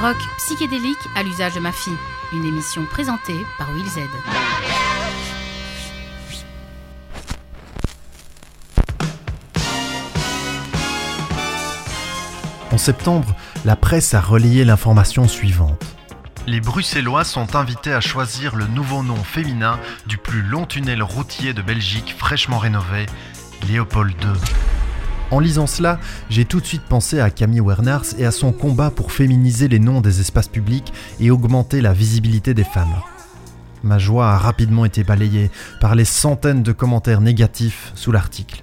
Rock psychédélique à l'usage de ma fille. Une émission présentée par Will Z. En septembre, la presse a relayé l'information suivante. Les Bruxellois sont invités à choisir le nouveau nom féminin du plus long tunnel routier de Belgique fraîchement rénové, Léopold II. En lisant cela, j'ai tout de suite pensé à Camille Werners et à son combat pour féminiser les noms des espaces publics et augmenter la visibilité des femmes. Ma joie a rapidement été balayée par les centaines de commentaires négatifs sous l'article.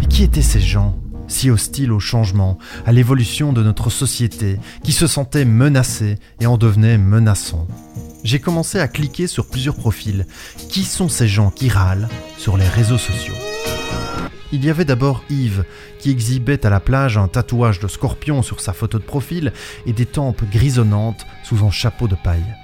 Mais qui étaient ces gens si hostiles au changement, à l'évolution de notre société, qui se sentaient menacés et en devenaient menaçants? J'ai commencé à cliquer sur plusieurs profils. Qui sont ces gens qui râlent sur les réseaux sociaux? Il y avait d'abord Yves, qui exhibait à la plage un tatouage de scorpion sur sa photo de profil et des tempes grisonnantes sous un chapeau de paille.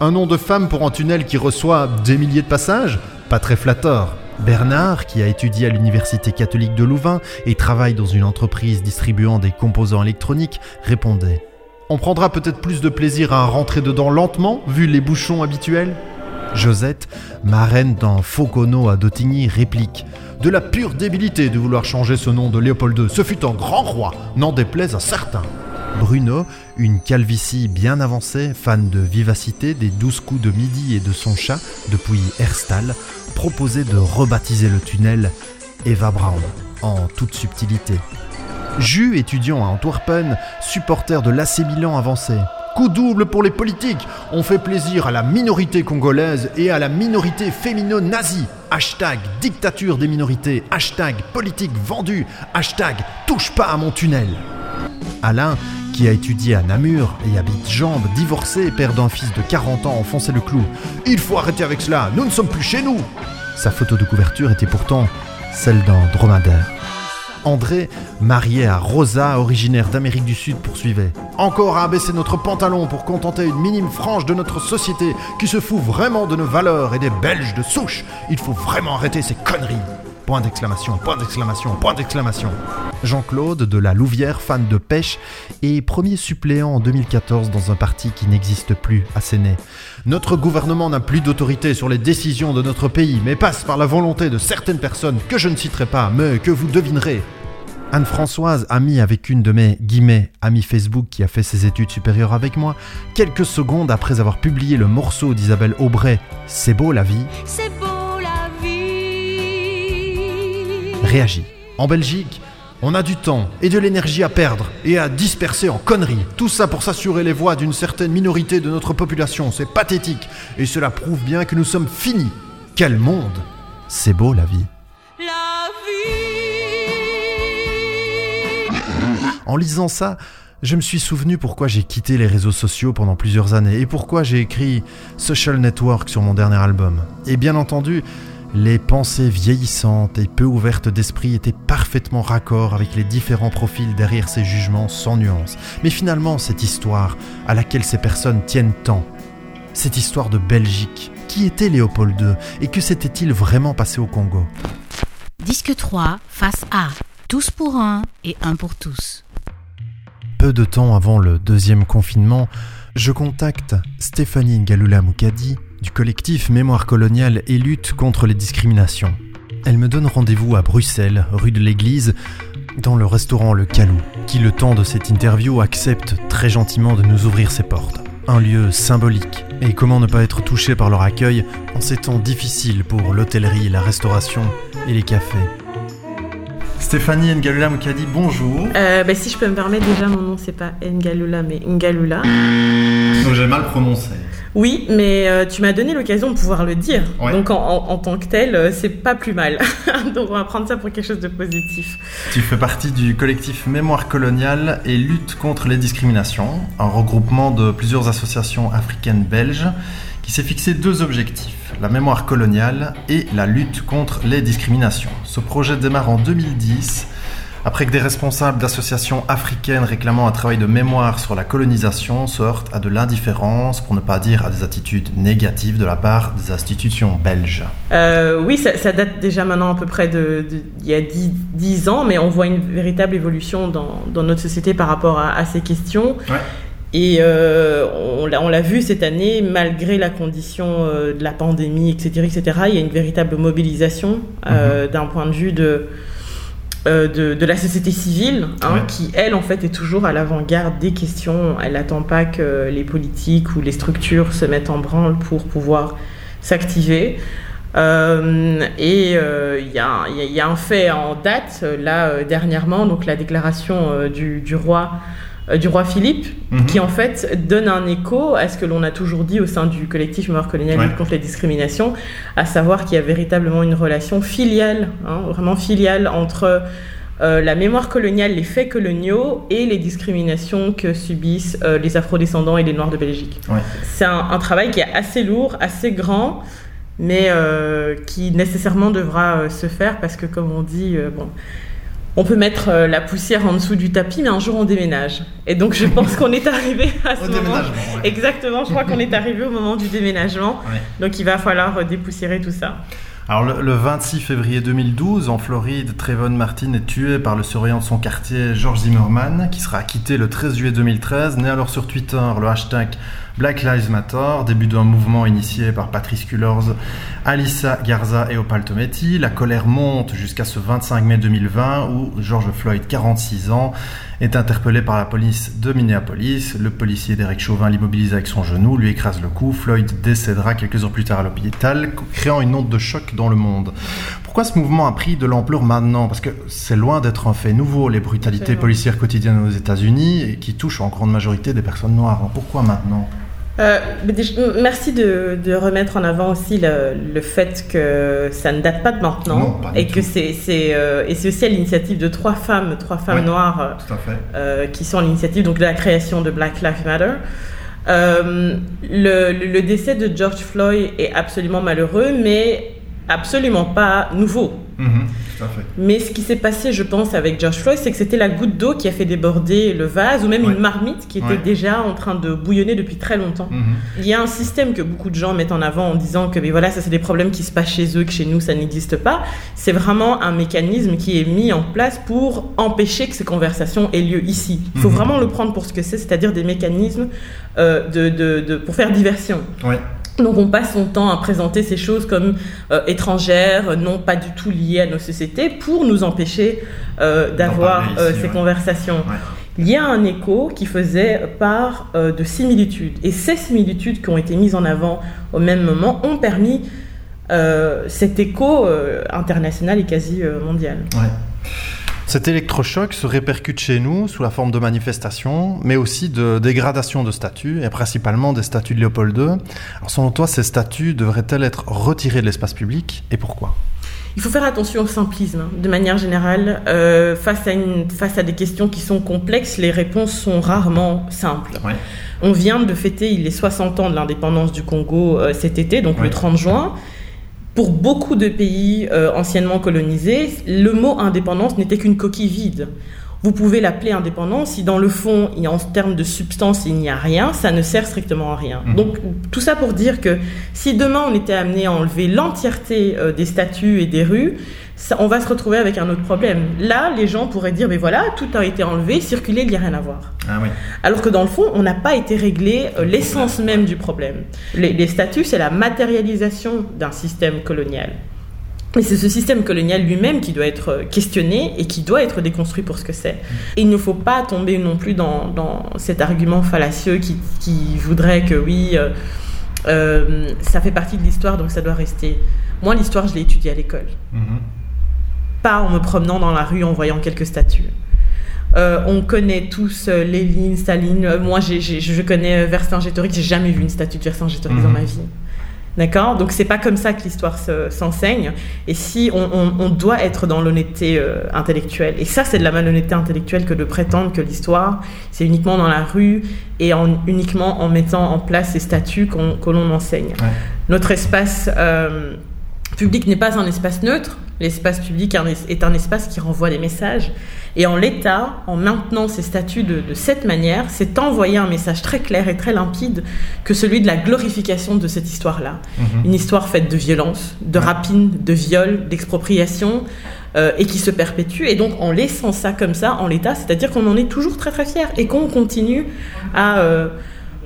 Un nom de femme pour un tunnel qui reçoit des milliers de passages? Pas très flatteur. Bernard, qui a étudié à l'Université catholique de Louvain et travaille dans une entreprise distribuant des composants électroniques, répondait On prendra peut-être plus de plaisir à rentrer dedans lentement, vu les bouchons habituels? Josette, marraine d'un Faucono à Dotigny, réplique de la pure débilité de vouloir changer ce nom de Léopold II. Ce fut un grand roi, n'en déplaise à certains. Bruno, une calvitie bien avancée, fan de vivacité, des douze coups de midi et de son chat, depuis Herstal, proposait de rebaptiser le tunnel Eva Braun, en toute subtilité. Jus, étudiant à Antwerpen, supporter de l'AC avancé. Coup double pour les politiques. On fait plaisir à la minorité congolaise et à la minorité fémino-nazie. Hashtag dictature des minorités. Hashtag politique vendue. Hashtag touche pas à mon tunnel. Alain, qui a étudié à Namur et habite Jambes, divorcé, père d'un fils de 40 ans, enfonçait le clou. Il faut arrêter avec cela, nous ne sommes plus chez nous. Sa photo de couverture était pourtant celle d'un dromadaire. André, marié à Rosa, originaire d'Amérique du Sud, poursuivait. Encore à abaisser notre pantalon pour contenter une minime frange de notre société qui se fout vraiment de nos valeurs et des Belges de souche. Il faut vraiment arrêter ces conneries. Point d'exclamation, point d'exclamation, point d'exclamation. Jean-Claude de la Louvière, fan de pêche, et premier suppléant en 2014 dans un parti qui n'existe plus à Séné. Notre gouvernement n'a plus d'autorité sur les décisions de notre pays, mais passe par la volonté de certaines personnes que je ne citerai pas, mais que vous devinerez. Anne-Françoise, amie avec une de mes guillemets amis Facebook qui a fait ses études supérieures avec moi, quelques secondes après avoir publié le morceau d'Isabelle Aubray, C'est beau la vie, C'est beau En Belgique, on a du temps et de l'énergie à perdre et à disperser en conneries. Tout ça pour s'assurer les voix d'une certaine minorité de notre population. C'est pathétique et cela prouve bien que nous sommes finis. Quel monde C'est beau la vie. La vie. En lisant ça, je me suis souvenu pourquoi j'ai quitté les réseaux sociaux pendant plusieurs années et pourquoi j'ai écrit Social Network sur mon dernier album. Et bien entendu, les pensées vieillissantes et peu ouvertes d'esprit étaient parfaitement raccord avec les différents profils derrière ces jugements sans nuance. Mais finalement, cette histoire à laquelle ces personnes tiennent tant, cette histoire de Belgique, qui était Léopold II et que s'était-il vraiment passé au Congo? Disque 3, face A. Tous pour un et un pour tous. Peu de temps avant le deuxième confinement, je contacte Stéphanie Ngalula Moukadi du collectif Mémoire coloniale et lutte contre les discriminations. Elle me donne rendez-vous à Bruxelles, rue de l'Église, dans le restaurant Le Calou, qui le temps de cette interview accepte très gentiment de nous ouvrir ses portes. Un lieu symbolique. Et comment ne pas être touché par leur accueil en ces temps difficiles pour l'hôtellerie, la restauration et les cafés? Stéphanie Ngalula Moukadi, bonjour. Euh, bah, si je peux me permettre, déjà mon nom c'est pas Ngalula mais Ngalula. Donc j'ai mal prononcé. Oui, mais euh, tu m'as donné l'occasion de pouvoir le dire. Ouais. Donc en, en- en tant que tel, euh, c'est pas plus mal. Donc on va prendre ça pour quelque chose de positif. Tu fais partie du collectif Mémoire coloniale et lutte contre les discriminations, un regroupement de plusieurs associations africaines belges qui s'est fixé deux objectifs, la mémoire coloniale et la lutte contre les discriminations. Ce projet démarre en 2010 après que des responsables d'associations africaines réclamant un travail de mémoire sur la colonisation se heurtent à de l'indifférence, pour ne pas dire à des attitudes négatives de la part des institutions belges. Euh, oui, ça, ça date déjà maintenant à peu près de, il y a 10, 10 ans, mais on voit une véritable évolution dans, dans notre société par rapport à, à ces questions. Ouais. Et euh, on l'a- vu cette année, malgré la condition euh, de la pandémie, etc., etc., il y a une véritable mobilisation euh, d'un point de vue de, euh, de, de la société civile, hein, Ouais. qui, elle, en fait, est toujours à l'avant-garde des questions. Elle n'attend pas que les politiques ou les structures se mettent en branle pour pouvoir s'activer. Euh, et euh, il y, a un- il y a- il y a un fait en date, euh, là, euh, dernièrement, donc la déclaration euh, du, du roi euh, du roi Philippe, Mhm. qui en fait donne un écho à ce que l'on a toujours dit au sein du collectif Mémoire coloniale Ouais. contre les discriminations, à savoir qu'il y a véritablement une relation filiale, hein, vraiment filiale entre euh, la mémoire coloniale, les faits coloniaux et les discriminations que subissent euh, les afrodescendants et les noirs de Belgique. Ouais. C'est un, un travail qui est assez lourd, assez grand, mais euh, qui nécessairement devra euh, se faire parce que, comme on dit, euh, bon, on peut mettre euh, la poussière en dessous du tapis, mais un jour on déménage. Et donc je pense qu'on est arrivé à ce Au moment. ouais. Exactement, je crois qu'on est arrivé au moment du déménagement. Ouais. Donc il va falloir euh, dépoussiérer tout ça. Alors le, le 26 février 2012, en Floride, Trayvon Martin est tué par le surveillant de son quartier, George Zimmerman, qui sera acquitté le 13 juillet 2013, né alors sur Twitter le hashtag Black Lives Matter, début d'un mouvement initié par Patrice Cullors, Alissa Garza et Opal Tometi. La colère monte jusqu'à ce 25 mai 2020 où George Floyd, 46 ans, est interpellé par la police de Minneapolis. Le policier Derek Chauvin l'immobilise avec son genou, lui écrase le cou. Floyd décédera quelques heures plus tard à l'hôpital, créant une onde de choc dans le monde. Pourquoi ce mouvement a pris de l'ampleur maintenant? Parce que c'est loin d'être un fait nouveau, les brutalités Absolument. policières quotidiennes aux États-Unis, et qui touchent en grande majorité des personnes noires. Pourquoi maintenant? Euh, merci de, de remettre en avant aussi le, le fait que ça ne date pas de maintenant Non, pas du et que c'est euh, et c'est aussi à l'initiative de trois femmes, trois femmes Ouais. noires euh, qui sont à l'initiative donc de la création de Black Lives Matter. Le décès de George Floyd est absolument malheureux, mais absolument pas nouveau. Mhm, tout à fait. Mais ce qui s'est passé, je pense, avec George Floyd, c'est que c'était la goutte d'eau qui a fait déborder le vase, ou même Ouais. une marmite qui était Ouais. déjà en train de bouillonner depuis très longtemps. Mhm. Il y a un système que beaucoup de gens mettent en avant en disant que mais voilà, ça c'est des problèmes qui se passent chez eux, que chez nous ça n'existe pas. C'est vraiment un mécanisme qui est mis en place pour empêcher que ces conversations aient lieu ici. Il faut Mhm. vraiment le prendre pour ce que c'est, c'est-à-dire des mécanismes euh, de, de- de- pour faire diversion. Ouais. Donc on passe son temps à présenter ces choses comme euh, étrangères, non pas du tout liées à nos sociétés, pour nous empêcher euh, d'avoir euh, ces ouais. conversations. Ouais. Il y a un écho qui faisait part euh, de similitudes. Et ces similitudes qui ont été mises en avant au même moment ont permis euh, cet écho euh, international et quasi euh, mondial. Ouais. Cet électrochoc se répercute chez nous sous la forme de manifestations, mais aussi de dégradation de statuts, et principalement des statuts de Léopold II. Alors selon toi, ces statuts devraient-elles être retirés de l'espace public, et pourquoi? Il faut faire attention au simplisme, hein, de manière générale. Euh, face, à une, face à des questions qui sont complexes, les réponses sont rarement simples. Ouais. On vient de fêter les 60 ans de l'indépendance du Congo euh, cet été, donc le 30 juin. Pour beaucoup de pays euh, anciennement colonisés, le mot indépendance n'était qu'une coquille vide. Vous pouvez l'appeler indépendance si dans le fond, a- en termes de substance, il n'y a rien, ça ne sert strictement à rien. Mhm. Donc tout ça pour dire que si demain on était amené à enlever l'entièreté euh, des statues et des rues, ça- on va se retrouver avec un autre problème. Là, les gens pourraient dire, mais voilà, tout a été enlevé, circuler, il n'y a rien à voir. Ah oui. Alors que dans le fond, on n'a pas été réglé euh, l'essence même du problème. Les, les statuts, c'est la matérialisation d'un système colonial. Et c'est ce système colonial lui-même qui doit être euh, questionné et qui doit être déconstruit pour ce que c'est. Et il ne faut pas tomber non plus dans, dans cet argument fallacieux qui, qui voudrait que oui, euh, euh, ça fait partie de l'histoire, donc ça doit rester. Moi, l'histoire, je l'ai étudiée à l'école Mhm. pas en me promenant dans la rue en voyant quelques statues. Euh, on connaît tous euh, Lénine, Staline. Euh, moi, je connais Vercingétorix. J'ai jamais vu une statue de Vercingétorix dans ma vie. D'accord? Donc, c'est pas comme ça que l'histoire se- s'enseigne. Et si on, on- on doit être dans l'honnêteté euh, intellectuelle, et ça, c'est de la malhonnêteté intellectuelle que de prétendre que l'histoire, c'est uniquement dans la rue et en, uniquement en mettant en place ces statues qu'on- que l'on enseigne. Ouais. Notre espace euh, public n'est pas un espace neutre. L'espace public est un espace qui renvoie des messages. Et en l'état, en maintenant ces statuts de, de cette manière, c'est envoyer un message très clair et très limpide que celui de la glorification de cette histoire-là. Mhm. Une histoire faite de violence, de Ouais. rapine, de viol, d'expropriation, euh, et qui se perpétue. Et donc, en laissant ça comme ça, en l'état, c'est-à-dire qu'on en est toujours très très fier et qu'on continue à euh,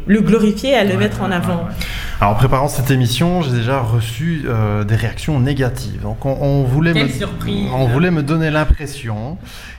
le glorifier, à le mettre en avant. Alors, en préparant cette émission, j'ai déjà reçu euh, des réactions négatives. Donc, on, on voulait, Quelle me, surprise. on voulait me donner l'impression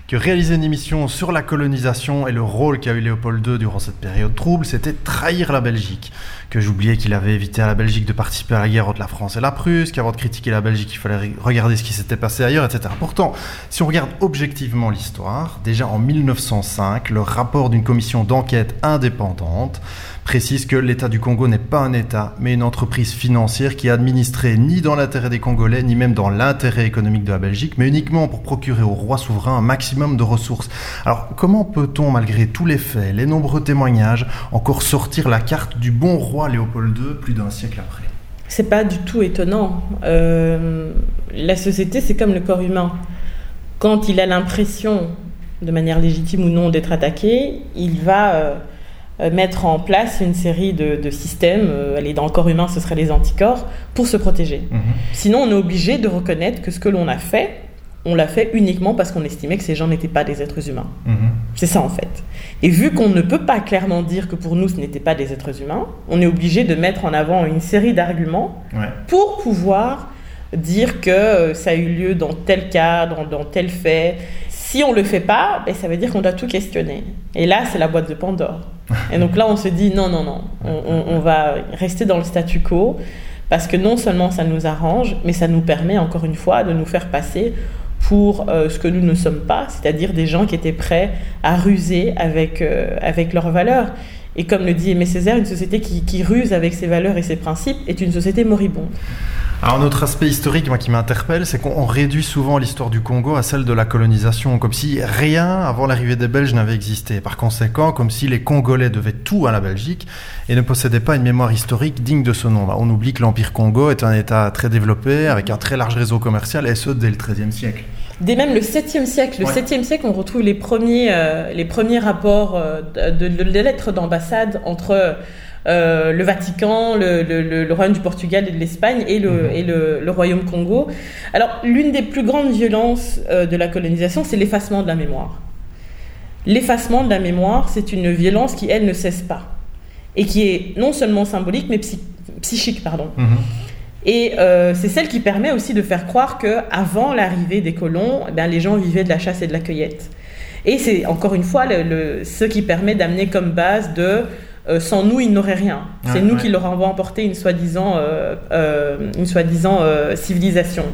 que réaliser une émission sur la colonisation et le rôle qu'a eu Léopold II durant cette période trouble, c'était trahir la Belgique. Que j'oubliais qu'il avait évité à la Belgique de participer à la guerre entre la France et la Prusse, qu'avant de critiquer la Belgique, il fallait regarder ce qui s'était passé ailleurs, etc. Pourtant, si on regarde objectivement l'histoire, déjà en 1905, le rapport d'une commission d'enquête indépendante précise que l'État du Congo n'est pas un État, mais une entreprise financière qui est administrée ni dans l'intérêt des Congolais, ni même dans l'intérêt économique de la Belgique, mais uniquement pour procurer au roi souverain un maximum de ressources. Alors, comment peut-on, malgré tous les faits, les nombreux témoignages, encore sortir la carte du bon roi Léopold II plus d'un siècle après? C'est pas du tout étonnant. Euh, la société, c'est comme le corps humain. Quand il a l'impression, de manière légitime ou non, d'être attaqué, il va euh, euh, mettre en place une série de, de systèmes. Euh, allez, dans le corps humain, ce seraient les anticorps, pour se protéger. Sinon, on est obligé de reconnaître que ce que l'on a fait, on l'a fait uniquement parce qu'on estimait que ces gens n'étaient pas des êtres humains. C'est ça en fait. Et vu qu'on ne peut pas clairement dire que pour nous ce n'étaient pas des êtres humains, on est obligé de mettre en avant une série d'arguments Ouais. pour pouvoir dire que euh, ça a eu lieu dans tel cas, dans, dans tel fait. Si on le fait pas, ben, ça veut dire qu'on doit tout questionner. Et là, c'est la boîte de Pandore. Et donc là, on se dit non, non, non, on, on- on va rester dans le statu quo parce que non seulement ça nous arrange, mais ça nous permet encore une fois de nous faire passer pour euh, ce que nous ne sommes pas, c'est-à-dire des gens qui étaient prêts à ruser avec, euh, avec leurs valeurs. Et comme le dit Aimé Césaire, une société qui, qui ruse avec ses valeurs et ses principes est une société moribonde. Alors, un autre aspect historique moi, qui m'interpelle, c'est qu'on on réduit souvent l'histoire du Congo à celle de la colonisation, comme si rien avant l'arrivée des Belges n'avait existé. Par conséquent, comme si les Congolais devaient tout à la Belgique et ne possédaient pas une mémoire historique digne de ce nom. Bah, on oublie que l'Empire Congo est un État très développé, avec un très large réseau commercial, et ce, dès le XIIIe siècle. Dès même le 7e siècle, le Ouais. 7e siècle, on retrouve les premiers, euh, les premiers rapports euh, de, de- de lettres d'ambassade entre euh, le Vatican, le, le- le- le Royaume du Portugal et de l'Espagne et, le, Mhm. et le, le Royaume Congo. Alors, l'une des plus grandes violences euh, de la colonisation, c'est l'effacement de la mémoire. L'effacement de la mémoire, c'est une violence qui, elle, ne cesse pas. Et qui est non seulement symbolique, mais psy- psychique, pardon. Et euh, c'est celle qui permet aussi de faire croire que avant l'arrivée des colons, bien, les gens vivaient de la chasse et de la cueillette. Et c'est encore une fois le, le- ce qui permet d'amener comme base de euh, sans nous, ils n'auraient rien. C'est Ouais, nous ouais. qui leur avons emporté une soi-disant euh, euh, euh, civilisation.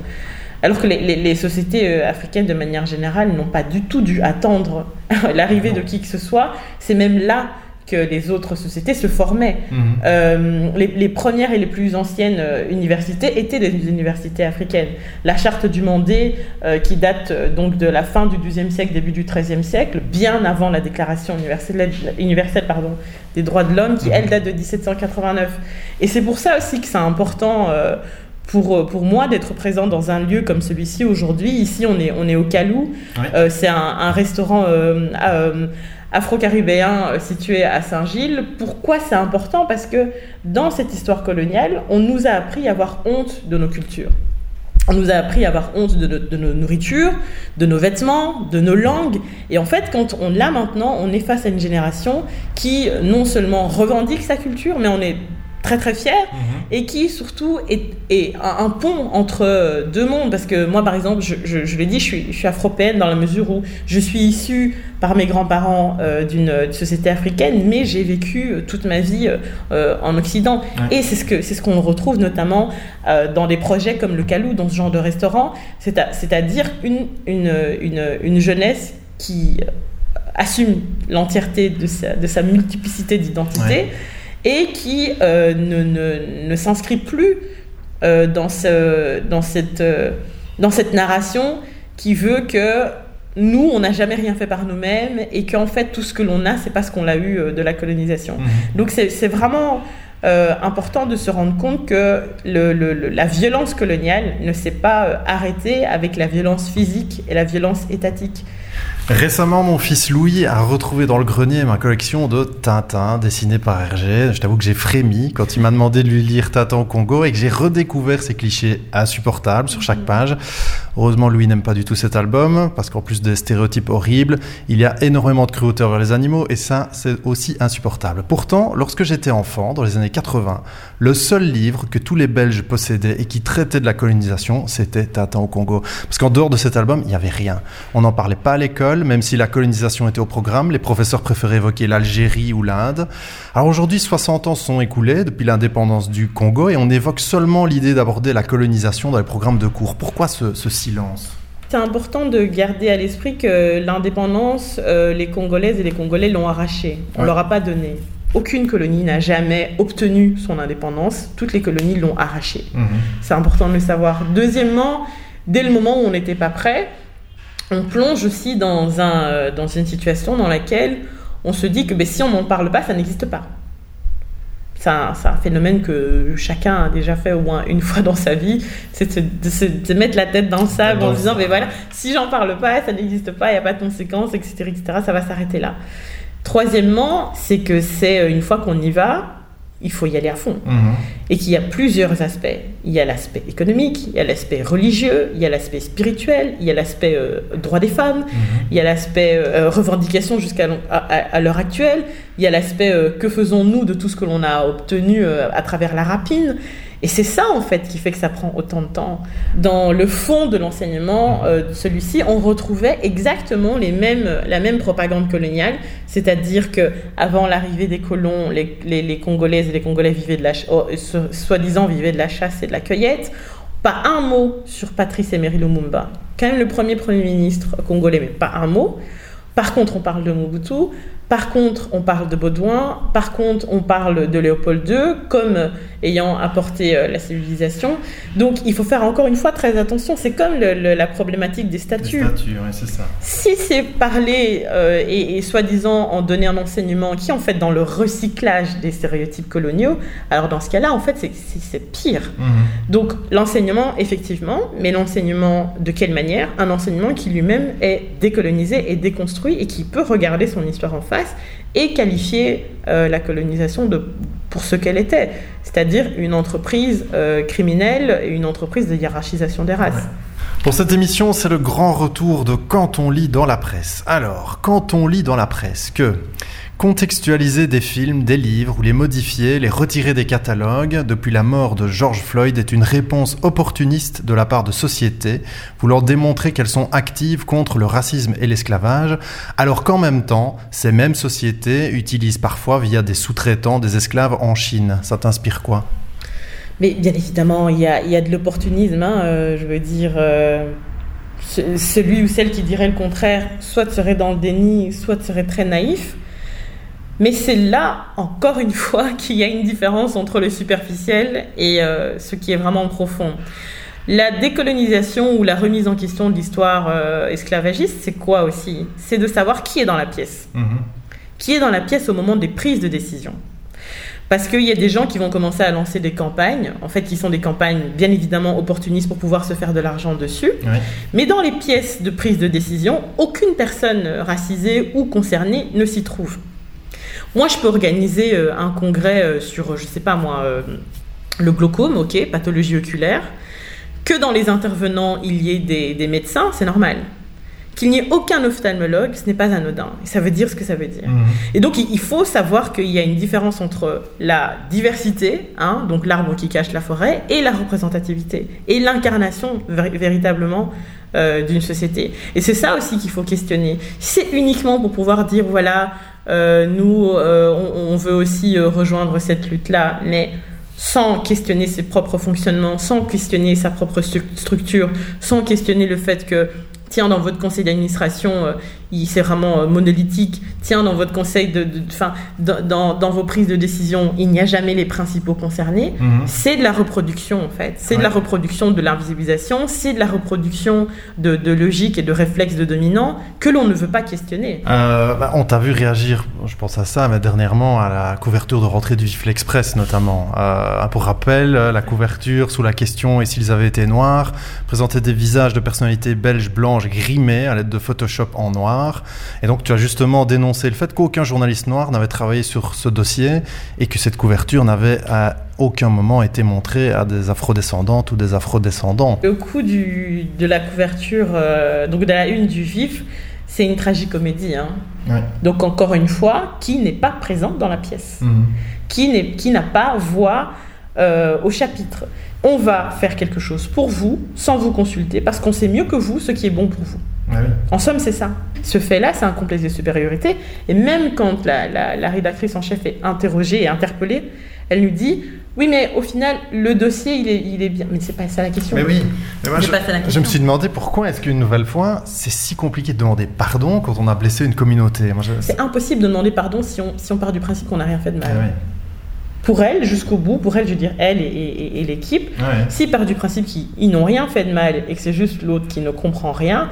Alors que les, les- les sociétés africaines, de manière générale, n'ont pas du tout dû attendre l'arrivée de qui que ce soit. C'est même là que les autres sociétés se formaient. Euh, les, les premières et les plus anciennes euh, universités étaient des universités africaines. La charte du Mandé, euh, qui date donc de la fin du XIIe siècle, début du XIIIe siècle, bien avant la Déclaration universelle, universelle pardon, des droits de l'homme, qui elle date de 1789. Et c'est pour ça aussi que c'est important. pour, pour moi d'être présent dans un lieu comme celui-ci aujourd'hui. Ici, on est, on est au Calou. Ouais. Euh, c'est un, un restaurant euh, euh, afro-caribéen euh, situé à Saint-Gilles. Pourquoi c'est important? Parce que dans cette histoire coloniale, on nous a appris à avoir honte de nos cultures. On nous a appris à avoir honte de, de nos nourritures, de nos vêtements, de nos langues. Et en fait, quand on l'a maintenant, on est face à une génération qui euh, non seulement revendique sa culture, mais on est très très fier et qui surtout est, est un, un pont entre deux mondes. Parce que moi par exemple je, je, je l'ai dit je suis, je suis afropéenne dans la mesure où je suis issue par mes grands-parents euh, d'une société africaine mais j'ai vécu euh, toute ma vie euh, en Occident. Ouais. et c'est ce que c'est ce qu'on retrouve notamment euh, dans des projets comme le Calou dans ce genre de restaurant. C'est-à-dire une, une, une, une jeunesse qui assume l'entièreté de sa, de sa multiplicité d'identité Ouais. Et qui euh, ne, ne, ne s'inscrit plus euh, dans, ce, dans, cette, euh, dans cette narration qui veut que nous, on n'a jamais rien fait par nous-mêmes et qu'en fait, tout ce que l'on a, c'est parce qu'on l'a eu de la colonisation. Donc c'est c'est vraiment important de se rendre compte que le- le- le- la violence coloniale ne s'est pas arrêtée avec la violence physique et la violence étatique. Récemment, mon fils Louis a retrouvé dans le grenier ma collection de Tintin dessinés par Hergé. Je t'avoue que j'ai frémi quand il m'a demandé de lui lire Tintin au Congo et que j'ai redécouvert ces clichés insupportables sur chaque page. Heureusement, Louis n'aime pas du tout cet album parce qu'en plus des stéréotypes horribles, il y a énormément de cruauté envers les animaux et ça, c'est aussi insupportable. Pourtant, lorsque j'étais enfant, dans les années 80, le seul livre que tous les Belges possédaient et qui traitait de la colonisation, c'était Tintin au Congo. Parce qu'en dehors de cet album, il n'y avait rien. On n'en parlait pas à l'école même si la colonisation était au programme, les professeurs préféraient évoquer l'Algérie ou l'Inde. Alors aujourd'hui, 60 ans sont écoulés depuis l'indépendance du Congo et on évoque seulement l'idée d'aborder la colonisation dans les programmes de cours. Pourquoi ce, silence? C'est important de garder à l'esprit que l'indépendance, euh, les Congolaises et les Congolais l'ont arrachée. On ne leur a pas donné. Aucune colonie n'a jamais obtenu son indépendance. Toutes les colonies l'ont arrachée. Mhm. C'est important de le savoir. Deuxièmement, dès le moment où on n'était pas prêt, on plonge aussi dans, un, euh, dans une situation dans laquelle on se dit que ben, si on n'en parle pas, ça n'existe pas. C'est un, phénomène que chacun a déjà fait au moins une fois dans sa vie, c'est de, se, mettre la tête dans le sable en disant, mais voilà, si j'en parle pas, ça n'existe pas, il n'y a pas de conséquences, etc., etc., ça va s'arrêter là. Troisièmement, c'est que c'est euh, une fois qu'on y va, il faut y aller à fond. Mhm. Et qu'il y a plusieurs aspects. Il y a l'aspect économique, il y a l'aspect religieux, il y a l'aspect spirituel, il y a l'aspect euh, droit des femmes, mhm. il y a l'aspect euh, revendication jusqu'à à, l'heure actuelle, il y a l'aspect euh, que faisons-nous de tout ce que l'on a obtenu à travers la rapine. Et c'est ça, en fait, qui fait que ça prend autant de temps. Dans le fond de l'enseignement, euh, celui-ci, on retrouvait exactement les mêmes, la même propagande coloniale, c'est-à-dire que avant l'arrivée des colons, les, Congolaises et les Congolais vivaient de la, oh, soi-disant vivaient de la chasse et de la cueillette. Pas un mot sur Patrice Emery Lumumba, quand même le premier premier ministre congolais, mais pas un mot. Par contre, on parle de Mobutu. Par contre, on parle de Baudouin. Par contre, on parle de Léopold II comme ayant apporté euh, la civilisation. Donc, il faut faire encore une fois très attention. C'est comme la problématique des statues. statues, c'est ça. Si c'est parler euh, et, soi-disant en donner un enseignement qui est en fait dans le recyclage des stéréotypes coloniaux, alors dans ce cas-là, en fait, c'est pire. Mhm. Donc, l'enseignement, effectivement, mais l'enseignement de quelle manière? Un enseignement qui lui-même est décolonisé et déconstruit et qui peut regarder son histoire en face et qualifier euh, la colonisation de, pour ce qu'elle était, c'est-à-dire une entreprise euh, criminelle et une entreprise de hiérarchisation des races. Pour cette émission, c'est le grand retour de Quand on lit dans la presse. Alors, quand on lit dans la presse que Contextualiser des films, des livres ou les modifier, les retirer des catalogues depuis la mort de George Floyd est une réponse opportuniste de la part de sociétés voulant démontrer qu'elles sont actives contre le racisme et l'esclavage, alors qu'en même temps, ces mêmes sociétés utilisent parfois via des sous-traitants des esclaves en Chine. Ça t'inspire quoi? Mais bien évidemment, il y a, de l'opportunisme, hein, euh, je veux dire... Euh, celui ou celle qui dirait le contraire, soit serait dans le déni, soit serait très naïf. Mais c'est là, encore une fois, qu'il y a une différence entre le superficiel et euh, ce qui est vraiment profond. La décolonisation ou la remise en question de l'histoire euh, esclavagiste, c'est quoi aussi? C'est de savoir qui est dans la pièce. Mhm. Qui est dans la pièce au moment des prises de décision. Parce qu'il y a des gens qui vont commencer à lancer des campagnes, en fait, qui sont des campagnes bien évidemment opportunistes pour pouvoir se faire de l'argent dessus. Mais dans les pièces de prise de décision, aucune personne racisée ou concernée ne s'y trouve. Moi, je peux organiser euh, un congrès euh, sur, je sais pas moi, euh, le glaucome, ok, pathologie oculaire, que dans les intervenants, il y ait des, médecins, c'est normal. Qu'il n'y ait aucun ophtalmologue, ce n'est pas anodin. ça veut dire ce que ça veut dire. Mhm. Et donc, il faut savoir qu'il y a une différence entre la diversité, hein, donc l'arbre qui cache la forêt, et la représentativité, et l'incarnation véritablement d'une société. Et c'est ça aussi qu'il faut questionner. C'est uniquement pour pouvoir dire, voilà, euh, nous, euh, on, veut aussi euh, rejoindre cette lutte-là, mais sans questionner ses propres fonctionnements, sans questionner sa propre structure, sans questionner le fait que tiens, dans votre conseil d'administration, euh, c'est vraiment euh, monolithique. Tiens, dans votre conseil de, fin, dans, dans, vos prises de décision, il n'y a jamais les principaux concernés. Mhm. C'est de la reproduction, en fait. C'est de la reproduction de l'invisibilisation, c'est de la reproduction de, de, logique et de réflexes de dominants que l'on ne veut pas questionner. Euh, bah, on t'a vu réagir, je pense à ça, mais dernièrement, à la couverture de rentrée du Gifle Express, notamment. pour rappel, la couverture sous la question « Et s'ils avaient été noirs ?» présentait des visages de personnalités belges blanches grimée à l'aide de Photoshop en noir. Et donc tu as justement dénoncé le fait qu'aucun journaliste noir n'avait travaillé sur ce dossier et que cette couverture n'avait à aucun moment été montrée à des afrodescendantes ou des afrodescendants. Le coup du, de la couverture, euh, donc de la une du vif, c'est une tragicomédie. Hein. Ouais. Donc encore une fois, qui n'est pas présente dans la pièce Mhm. qui n'a pas voix euh, au chapitre. On va faire quelque chose pour vous sans vous consulter parce qu'on sait mieux que vous ce qui est bon pour vous. Ah oui. En somme, c'est ça. Ce fait-là, c'est un complexe de supériorité. Et même quand la, la- la rédactrice en chef est interrogée et interpellée, elle nous dit Oui, mais au final, le dossier, il est, il est bien. Mais c'est pas ça la question. Mais oui, mais moi, C'est je, pas ça la je question. me suis demandé pourquoi est-ce qu'une nouvelle fois, c'est si compliqué de demander pardon quand on a blessé une communauté? Moi, je- C'est impossible de demander pardon si on, si on part du principe qu'on n'a rien fait de mal. Ah. Pour elle, jusqu'au bout, pour elle, je veux dire, elle et, et- et l'équipe, Ouais. S'ils partent du principe qu'ils ils n'ont rien fait de mal et que c'est juste l'autre qui ne comprend rien,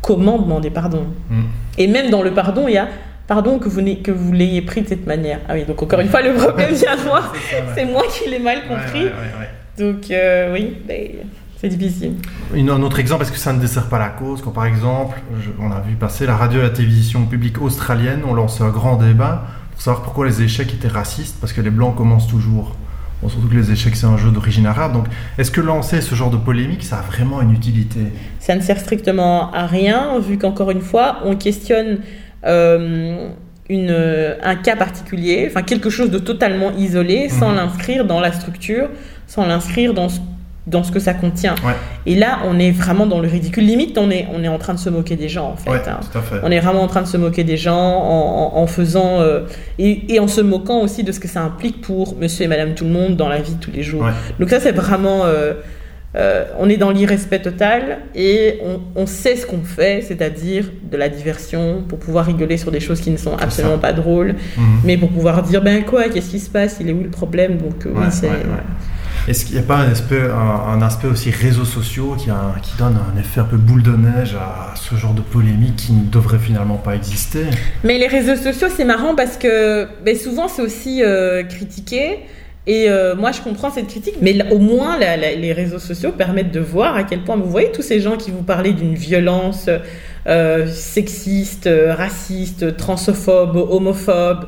comment demander pardon? Mm. Et même dans le pardon, il y a pardon que vous, n'ayez- que vous l'ayez pris de cette manière. Ah oui, donc encore une fois, le problème vient à moi. C'est moi qui l'ai mal compris. Ouais, ouais. Donc euh, oui, c'est difficile. Un autre exemple, est-ce que ça ne dessert pas la cause Quand par exemple, je- on a vu passer la radio et la télévision publique australienne ont lancé un grand débat pour savoir pourquoi les échecs étaient racistes, parce que les blancs commencent toujours. Bon, surtout que les échecs c'est un jeu d'origine arabe. Donc, est-ce que lancer ce genre de polémique, ça a vraiment une utilité? Ça ne sert strictement à rien, vu qu'encore une fois, on questionne euh, une, un cas particulier, enfin quelque chose de totalement isolé, sans Mhm. l'inscrire dans la structure, sans l'inscrire dans ce, dans ce que ça contient. Ouais. Et là, on est vraiment dans le ridicule. Limite, on est, on est en train de se moquer des gens, en fait. Ouais, hein. fait. On est vraiment en train de se moquer des gens en, en- en faisant euh, et, et en se moquant aussi de ce que ça implique pour Monsieur et Madame tout le monde dans la vie de tous les jours. Ouais. Donc ça, c'est vraiment, euh, euh, on est dans l'irrespect total et on, on sait ce qu'on fait, c'est-à-dire de la diversion pour pouvoir rigoler sur des choses qui ne sont absolument pas drôles, Mhm. mais pour pouvoir dire ben quoi, qu'est-ce qui se passe, il est où le problème? Donc oui, c'est. Est-ce qu'il n'y a pas un aspect, aussi réseaux sociaux qui, donne un effet un peu boule de neige à ce genre de polémique qui ne devrait finalement pas exister? Mais les réseaux sociaux, c'est marrant parce que ben, souvent, c'est aussi euh, critiqué. Et euh, moi, je comprends cette critique, mais au moins, les réseaux sociaux permettent de voir à quel point, vous voyez, tous ces gens qui vous parlaient d'une violence euh, sexiste, raciste, transphobe, homophobe,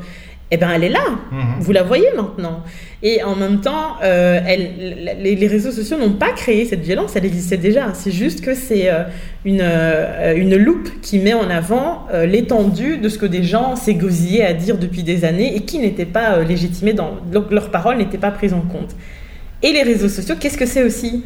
eh ben, elle est là. Mhm. Vous la voyez maintenant. Et en même temps, euh, elle- les, les réseaux sociaux n'ont pas créé cette violence, elle existait déjà. C'est juste que c'est euh, une, euh, une loupe qui met en avant l'étendue de ce que des gens s'égosillaient à dire depuis des années et qui n'étaient pas légitimés, dans, donc leurs paroles n'étaient pas prises en compte. Et les réseaux sociaux, qu'est-ce que c'est aussi?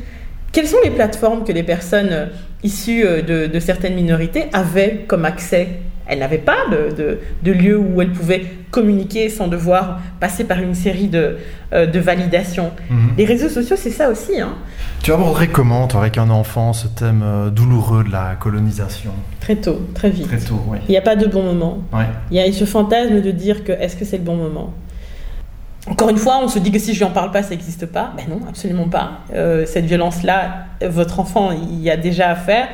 Quelles sont les plateformes que les personnes issues de, de certaines minorités avaient comme accès Elles n'avaient pas de, de, de lieu où elles pouvaient communiquer sans devoir passer par une série de, euh, de validations. Mhm. Les réseaux sociaux, c'est ça aussi. Hein. Tu aborderais comment, toi, avec un enfant, ce thème euh, douloureux de la colonisation? Très tôt, très vite. Très tôt, oui. Il n'y a pas de bon moment. Ouais. Il y a ce fantasme de dire que est-ce que c'est le bon moment? Encore une fois, on se dit que si je lui en parle pas, ça n'existe pas. Ben non, absolument pas. Euh, cette violence-là, votre enfant, il y a déjà à faire.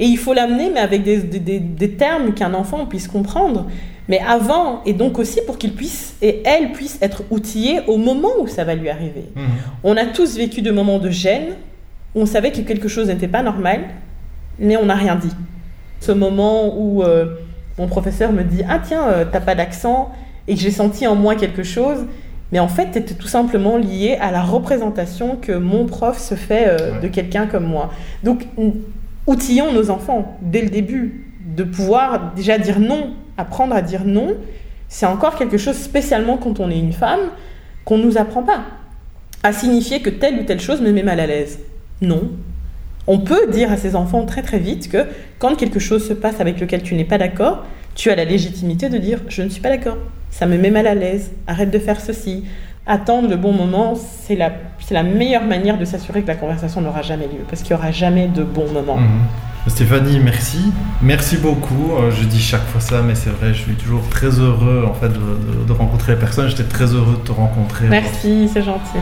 Et il faut l'amener, mais avec des, des- des- des termes qu'un enfant puisse comprendre. Mais avant, et donc aussi pour qu'il puisse, et elle puisse être outillée au moment où ça va lui arriver. Mhm. On a tous vécu de moments de gêne où on savait que quelque chose n'était pas normal, mais on n'a rien dit. Ce moment où euh, mon professeur me dit Ah, tiens, euh, t'as pas d'accent, et que j'ai senti en moi quelque chose, mais en fait, c'était tout simplement lié à la représentation que mon prof se fait euh, Ouais. de quelqu'un comme moi. Donc, outillons nos enfants dès le début de pouvoir déjà dire non, apprendre à dire non. C'est encore quelque chose, spécialement quand on est une femme, qu'on ne nous apprend pas. À signifier que telle ou telle chose me met mal à l'aise. Non. On peut dire à ses enfants très très vite que quand quelque chose se passe avec lequel tu n'es pas d'accord, tu as la légitimité de dire je ne suis pas d'accord, ça me met mal à l'aise, arrête de faire ceci. Attendre le bon moment, c'est la, meilleure manière de s'assurer que la conversation n'aura jamais lieu, parce qu'il n'y aura jamais de bon moment. Mhm. Stéphanie, merci. Merci beaucoup. Euh, je dis chaque fois ça, mais c'est vrai, je suis toujours très heureux en fait de, de- de rencontrer les personnes. J'étais très heureux de te rencontrer. Merci, c'est gentil.